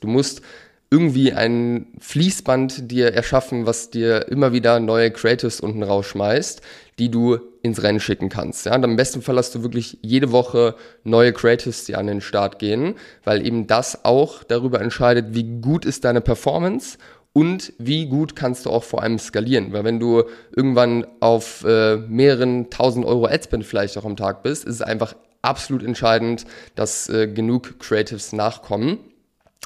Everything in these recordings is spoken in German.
Du musst irgendwie ein Fließband dir erschaffen, was dir immer wieder neue Creatives unten rausschmeißt, die du ins Rennen schicken kannst. Ja, und am besten Fall hast du wirklich jede Woche neue Creatives, die an den Start gehen, weil eben das auch darüber entscheidet, wie gut ist deine Performance und wie gut kannst du auch vor allem skalieren. Weil wenn du irgendwann auf äh, mehreren tausend Euro Adspend vielleicht auch am Tag bist, ist es einfach absolut entscheidend, dass äh, genug Creatives nachkommen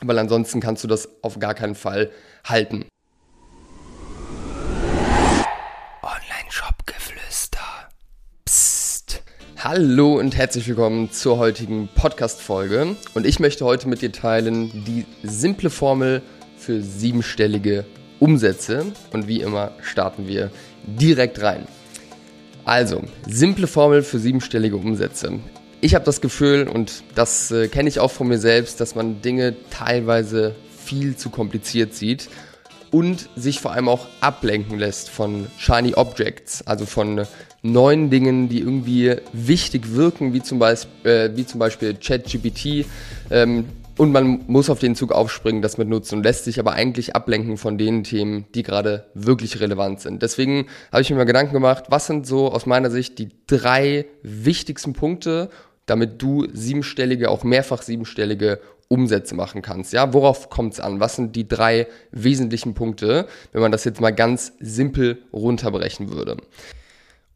weil ansonsten kannst du das auf gar keinen Fall halten. Online-Shop-Geflüster. Psst. Hallo und herzlich willkommen zur heutigen Podcast-Folge. Und ich möchte heute mit dir teilen die simple Formel für siebenstellige Umsätze. Und wie immer starten wir direkt rein. Also, simple Formel für siebenstellige Umsätze ich habe das Gefühl, und das äh, kenne ich auch von mir selbst, dass man Dinge teilweise viel zu kompliziert sieht und sich vor allem auch ablenken lässt von Shiny Objects, also von neuen Dingen, die irgendwie wichtig wirken, wie zum Beispiel, äh, wie zum Beispiel ChatGPT. Ähm, und man muss auf den Zug aufspringen, das mit nutzen und lässt sich aber eigentlich ablenken von den Themen, die gerade wirklich relevant sind. Deswegen habe ich mir mal Gedanken gemacht, was sind so aus meiner Sicht die drei wichtigsten Punkte, damit du siebenstellige, auch mehrfach siebenstellige Umsätze machen kannst. Ja, worauf kommt es an? Was sind die drei wesentlichen Punkte, wenn man das jetzt mal ganz simpel runterbrechen würde?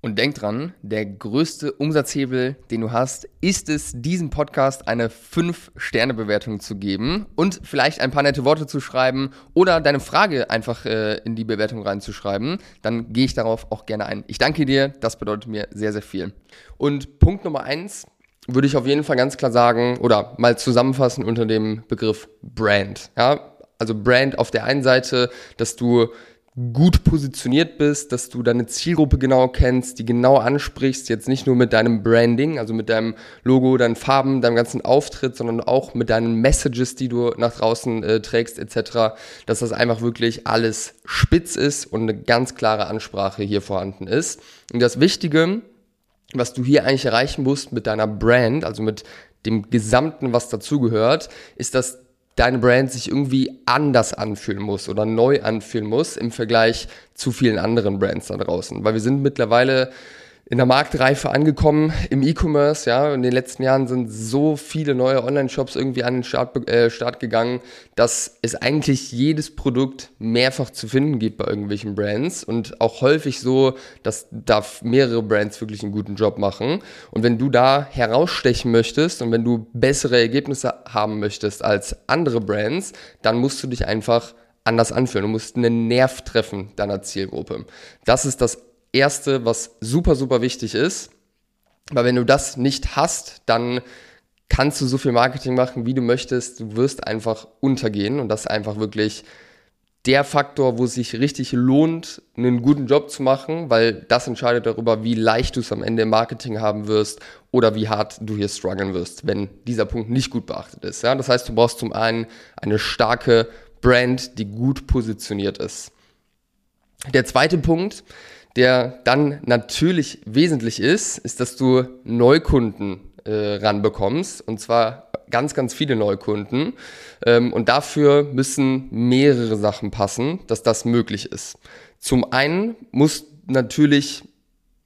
Und denk dran, der größte Umsatzhebel, den du hast, ist es, diesem Podcast eine 5-Sterne-Bewertung zu geben und vielleicht ein paar nette Worte zu schreiben oder deine Frage einfach äh, in die Bewertung reinzuschreiben. Dann gehe ich darauf auch gerne ein. Ich danke dir, das bedeutet mir sehr, sehr viel. Und Punkt Nummer eins würde ich auf jeden Fall ganz klar sagen oder mal zusammenfassen unter dem Begriff Brand. Ja, also Brand auf der einen Seite, dass du gut positioniert bist, dass du deine Zielgruppe genau kennst, die genau ansprichst, jetzt nicht nur mit deinem Branding, also mit deinem Logo, deinen Farben, deinem ganzen Auftritt, sondern auch mit deinen Messages, die du nach draußen äh, trägst etc., dass das einfach wirklich alles spitz ist und eine ganz klare Ansprache hier vorhanden ist. Und das Wichtige was du hier eigentlich erreichen musst mit deiner Brand, also mit dem Gesamten, was dazugehört, ist, dass deine Brand sich irgendwie anders anfühlen muss oder neu anfühlen muss im Vergleich zu vielen anderen Brands da draußen. Weil wir sind mittlerweile in der Marktreife angekommen im E-Commerce. Ja, in den letzten Jahren sind so viele neue Online-Shops irgendwie an den Start, äh, Start gegangen, dass es eigentlich jedes Produkt mehrfach zu finden gibt bei irgendwelchen Brands und auch häufig so, dass da mehrere Brands wirklich einen guten Job machen. Und wenn du da herausstechen möchtest und wenn du bessere Ergebnisse haben möchtest als andere Brands, dann musst du dich einfach anders anfühlen. Du musst einen Nerv treffen deiner Zielgruppe. Das ist das Erste, was super, super wichtig ist. Weil wenn du das nicht hast, dann kannst du so viel Marketing machen, wie du möchtest. Du wirst einfach untergehen und das ist einfach wirklich der Faktor, wo es sich richtig lohnt, einen guten Job zu machen, weil das entscheidet darüber, wie leicht du es am Ende im Marketing haben wirst oder wie hart du hier strugglen wirst, wenn dieser Punkt nicht gut beachtet ist. Ja? Das heißt, du brauchst zum einen eine starke Brand, die gut positioniert ist. Der zweite Punkt, der dann natürlich wesentlich ist, ist, dass du Neukunden äh, ranbekommst und zwar ganz, ganz viele Neukunden. Ähm, und dafür müssen mehrere Sachen passen, dass das möglich ist. Zum einen muss natürlich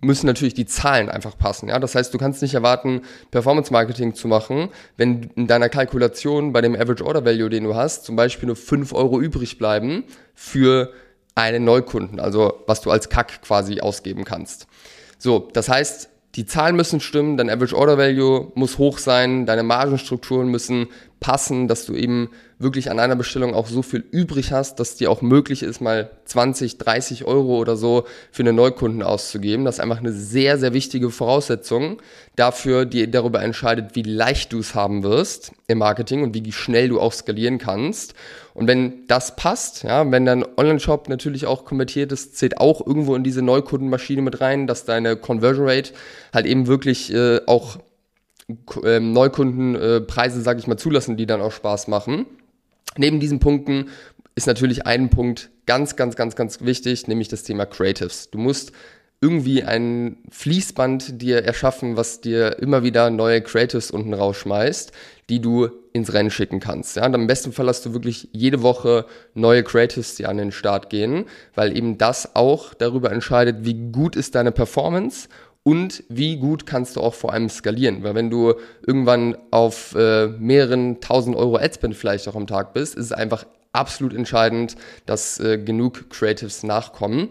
müssen natürlich die Zahlen einfach passen. Ja? Das heißt, du kannst nicht erwarten, Performance Marketing zu machen, wenn in deiner Kalkulation bei dem Average Order Value, den du hast, zum Beispiel nur 5 Euro übrig bleiben für einen Neukunden, also was du als Kack quasi ausgeben kannst. So, das heißt, die Zahlen müssen stimmen, dein Average Order Value muss hoch sein, deine Margenstrukturen müssen passen, dass du eben wirklich an einer Bestellung auch so viel übrig hast, dass dir auch möglich ist, mal 20, 30 Euro oder so für einen Neukunden auszugeben. Das ist einfach eine sehr, sehr wichtige Voraussetzung dafür, die darüber entscheidet, wie leicht du es haben wirst im Marketing und wie schnell du auch skalieren kannst. Und wenn das passt, ja, wenn dein Online-Shop natürlich auch konvertiert ist, zählt auch irgendwo in diese Neukundenmaschine mit rein, dass deine Conversion Rate halt eben wirklich äh, auch ähm, Neukundenpreise, äh, sage ich mal, zulassen, die dann auch Spaß machen. Neben diesen Punkten ist natürlich ein Punkt ganz, ganz, ganz, ganz wichtig, nämlich das Thema Creatives. Du musst irgendwie ein Fließband dir erschaffen, was dir immer wieder neue Creatives unten rausschmeißt, die du ins Rennen schicken kannst. Ja, und am besten Fall hast du wirklich jede Woche neue Creatives, die an den Start gehen, weil eben das auch darüber entscheidet, wie gut ist deine Performance und wie gut kannst du auch vor allem skalieren. Weil wenn du irgendwann auf äh, mehreren tausend Euro Adspend vielleicht auch am Tag bist, ist es einfach absolut entscheidend, dass äh, genug Creatives nachkommen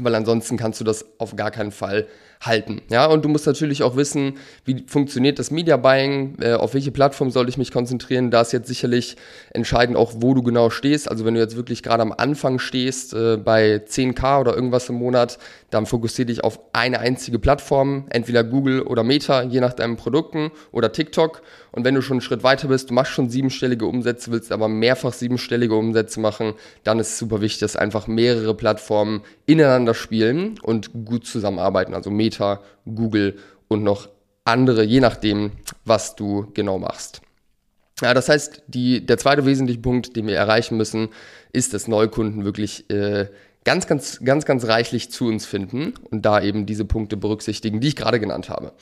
weil ansonsten kannst du das auf gar keinen Fall halten. Ja, und du musst natürlich auch wissen, wie funktioniert das Media Buying, äh, auf welche Plattform soll ich mich konzentrieren. Da ist jetzt sicherlich entscheidend auch, wo du genau stehst. Also wenn du jetzt wirklich gerade am Anfang stehst, äh, bei 10k oder irgendwas im Monat, dann fokussiere dich auf eine einzige Plattform, entweder Google oder Meta, je nach deinen Produkten oder TikTok. Und wenn du schon einen Schritt weiter bist, du machst schon siebenstellige Umsätze, willst aber mehrfach siebenstellige Umsätze machen, dann ist es super wichtig, dass einfach mehrere Plattformen ineinander spielen und gut zusammenarbeiten. Also Meta Meta, Google und noch andere, je nachdem, was du genau machst. Ja, das heißt, die, der zweite wesentliche Punkt, den wir erreichen müssen, ist, dass Neukunden wirklich äh, ganz, ganz, ganz, ganz reichlich zu uns finden und da eben diese Punkte berücksichtigen, die ich gerade genannt habe.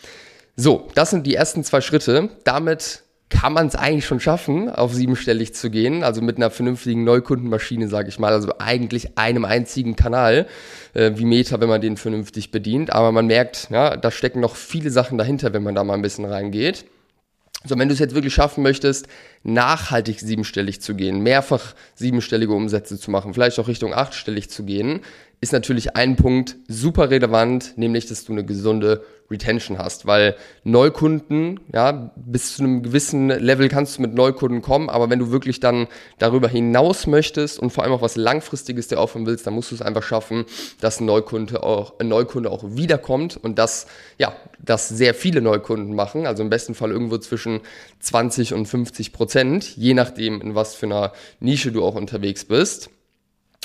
So, das sind die ersten zwei Schritte. Damit kann man es eigentlich schon schaffen, auf siebenstellig zu gehen, also mit einer vernünftigen Neukundenmaschine, sage ich mal, also eigentlich einem einzigen Kanal äh, wie Meta, wenn man den vernünftig bedient. Aber man merkt, ja, da stecken noch viele Sachen dahinter, wenn man da mal ein bisschen reingeht. So, wenn du es jetzt wirklich schaffen möchtest, nachhaltig siebenstellig zu gehen, mehrfach siebenstellige Umsätze zu machen, vielleicht auch Richtung achtstellig zu gehen, ist natürlich ein Punkt super relevant, nämlich, dass du eine gesunde Retention hast, weil Neukunden, ja, bis zu einem gewissen Level kannst du mit Neukunden kommen, aber wenn du wirklich dann darüber hinaus möchtest und vor allem auch was Langfristiges dir aufhören willst, dann musst du es einfach schaffen, dass ein Neukunde auch, ein Neukunde auch wiederkommt und das, ja, dass sehr viele Neukunden machen, also im besten Fall irgendwo zwischen 20 und 50 Prozent, je nachdem, in was für einer Nische du auch unterwegs bist.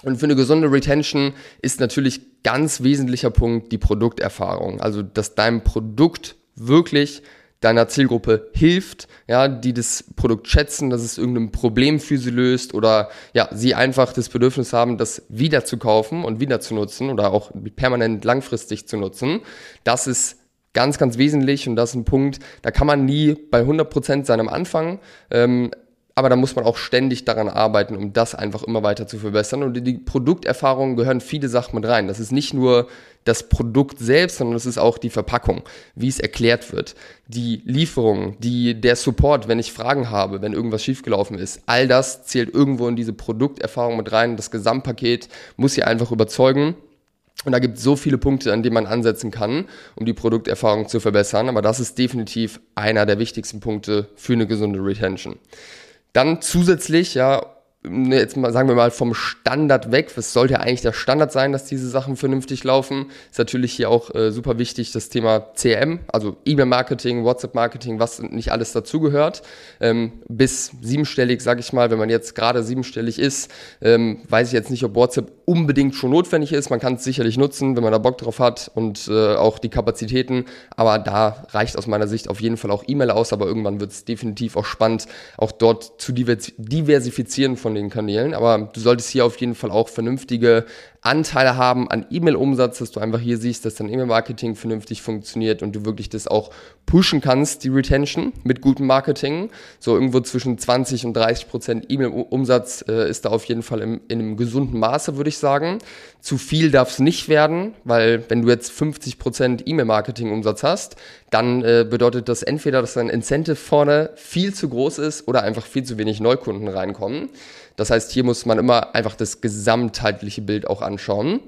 Und für eine gesunde Retention ist natürlich ganz wesentlicher Punkt die Produkterfahrung. Also, dass dein Produkt wirklich deiner Zielgruppe hilft, ja, die das Produkt schätzen, dass es irgendein Problem für sie löst oder ja, sie einfach das Bedürfnis haben, das wieder zu kaufen und wieder zu nutzen oder auch permanent langfristig zu nutzen. Das ist ganz, ganz wesentlich und das ist ein Punkt, da kann man nie bei 100% seinem Anfang ähm, aber da muss man auch ständig daran arbeiten, um das einfach immer weiter zu verbessern. Und in die Produkterfahrung gehören viele Sachen mit rein. Das ist nicht nur das Produkt selbst, sondern es ist auch die Verpackung, wie es erklärt wird, die Lieferung, die, der Support, wenn ich Fragen habe, wenn irgendwas schiefgelaufen ist. All das zählt irgendwo in diese Produkterfahrung mit rein. Das Gesamtpaket muss hier einfach überzeugen. Und da gibt es so viele Punkte, an denen man ansetzen kann, um die Produkterfahrung zu verbessern. Aber das ist definitiv einer der wichtigsten Punkte für eine gesunde Retention. Dann zusätzlich, ja, Ne, jetzt mal sagen wir mal vom Standard weg, was sollte eigentlich der Standard sein, dass diese Sachen vernünftig laufen, ist natürlich hier auch äh, super wichtig das Thema CRM, also E-Mail-Marketing, WhatsApp-Marketing, was nicht alles dazugehört. Ähm, bis siebenstellig, sage ich mal, wenn man jetzt gerade siebenstellig ist, ähm, weiß ich jetzt nicht, ob WhatsApp unbedingt schon notwendig ist. Man kann es sicherlich nutzen, wenn man da Bock drauf hat und äh, auch die Kapazitäten, aber da reicht aus meiner Sicht auf jeden Fall auch E-Mail aus, aber irgendwann wird es definitiv auch spannend, auch dort zu diversifizieren von von den Kanälen, aber du solltest hier auf jeden Fall auch vernünftige Anteile haben an E-Mail-Umsatz, dass du einfach hier siehst, dass dein E-Mail-Marketing vernünftig funktioniert und du wirklich das auch pushen kannst, die Retention mit gutem Marketing. So irgendwo zwischen 20 und 30 Prozent E-Mail-Umsatz äh, ist da auf jeden Fall im, in einem gesunden Maße, würde ich sagen. Zu viel darf es nicht werden, weil wenn du jetzt 50 Prozent E-Mail-Marketing-Umsatz hast, dann äh, bedeutet das entweder, dass dein Incentive vorne viel zu groß ist oder einfach viel zu wenig Neukunden reinkommen. Das heißt, hier muss man immer einfach das gesamtheitliche Bild auch anschauen.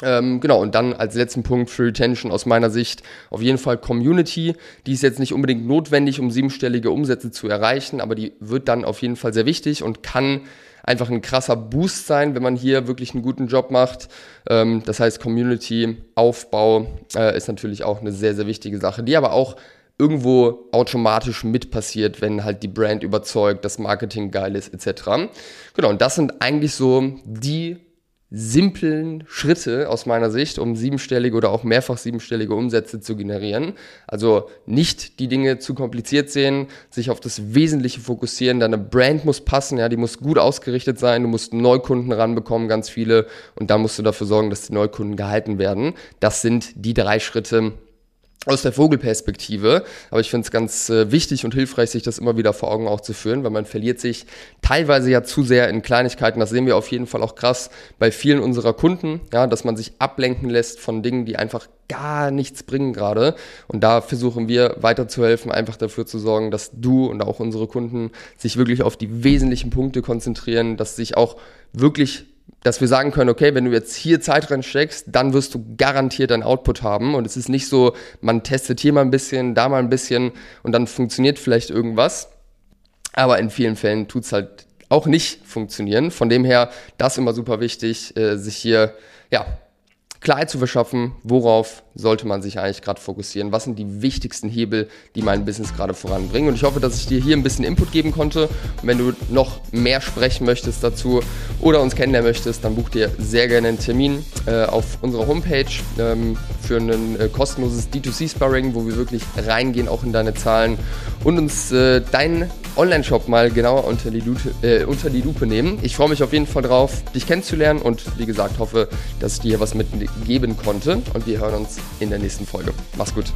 Ähm, genau, und dann als letzten Punkt für Retention aus meiner Sicht auf jeden Fall Community. Die ist jetzt nicht unbedingt notwendig, um siebenstellige Umsätze zu erreichen, aber die wird dann auf jeden Fall sehr wichtig und kann einfach ein krasser Boost sein, wenn man hier wirklich einen guten Job macht. Ähm, das heißt, Community-Aufbau äh, ist natürlich auch eine sehr, sehr wichtige Sache, die aber auch irgendwo automatisch mit passiert, wenn halt die Brand überzeugt, das Marketing geil ist, etc. Genau, und das sind eigentlich so die simplen Schritte aus meiner Sicht, um siebenstellige oder auch mehrfach siebenstellige Umsätze zu generieren. Also nicht die Dinge zu kompliziert sehen, sich auf das Wesentliche fokussieren. Deine Brand muss passen, ja, die muss gut ausgerichtet sein. Du musst Neukunden ranbekommen, ganz viele. Und da musst du dafür sorgen, dass die Neukunden gehalten werden. Das sind die drei Schritte, aus der Vogelperspektive. Aber ich finde es ganz äh, wichtig und hilfreich, sich das immer wieder vor Augen auch zu führen, weil man verliert sich teilweise ja zu sehr in Kleinigkeiten. Das sehen wir auf jeden Fall auch krass bei vielen unserer Kunden, ja, dass man sich ablenken lässt von Dingen, die einfach gar nichts bringen gerade. Und da versuchen wir weiterzuhelfen, einfach dafür zu sorgen, dass du und auch unsere Kunden sich wirklich auf die wesentlichen Punkte konzentrieren, dass sich auch wirklich dass wir sagen können, okay, wenn du jetzt hier Zeit reinsteckst, dann wirst du garantiert ein Output haben. Und es ist nicht so, man testet hier mal ein bisschen, da mal ein bisschen und dann funktioniert vielleicht irgendwas. Aber in vielen Fällen tut es halt auch nicht funktionieren. Von dem her, das immer super wichtig, äh, sich hier ja, Klarheit zu verschaffen, worauf sollte man sich eigentlich gerade fokussieren, was sind die wichtigsten Hebel, die mein Business gerade voranbringen. Und ich hoffe, dass ich dir hier ein bisschen Input geben konnte. Und wenn du noch mehr sprechen möchtest dazu oder uns kennenlernen möchtest, dann buch dir sehr gerne einen Termin äh, auf unserer Homepage ähm, für ein äh, kostenloses D2C-Sparring, wo wir wirklich reingehen, auch in deine Zahlen und uns äh, deinen Online-Shop mal genauer unter die, Lupe, äh, unter die Lupe nehmen. Ich freue mich auf jeden Fall drauf, dich kennenzulernen und wie gesagt hoffe, dass ich dir was mitgeben konnte und wir hören uns in der nächsten Folge. Mach's gut.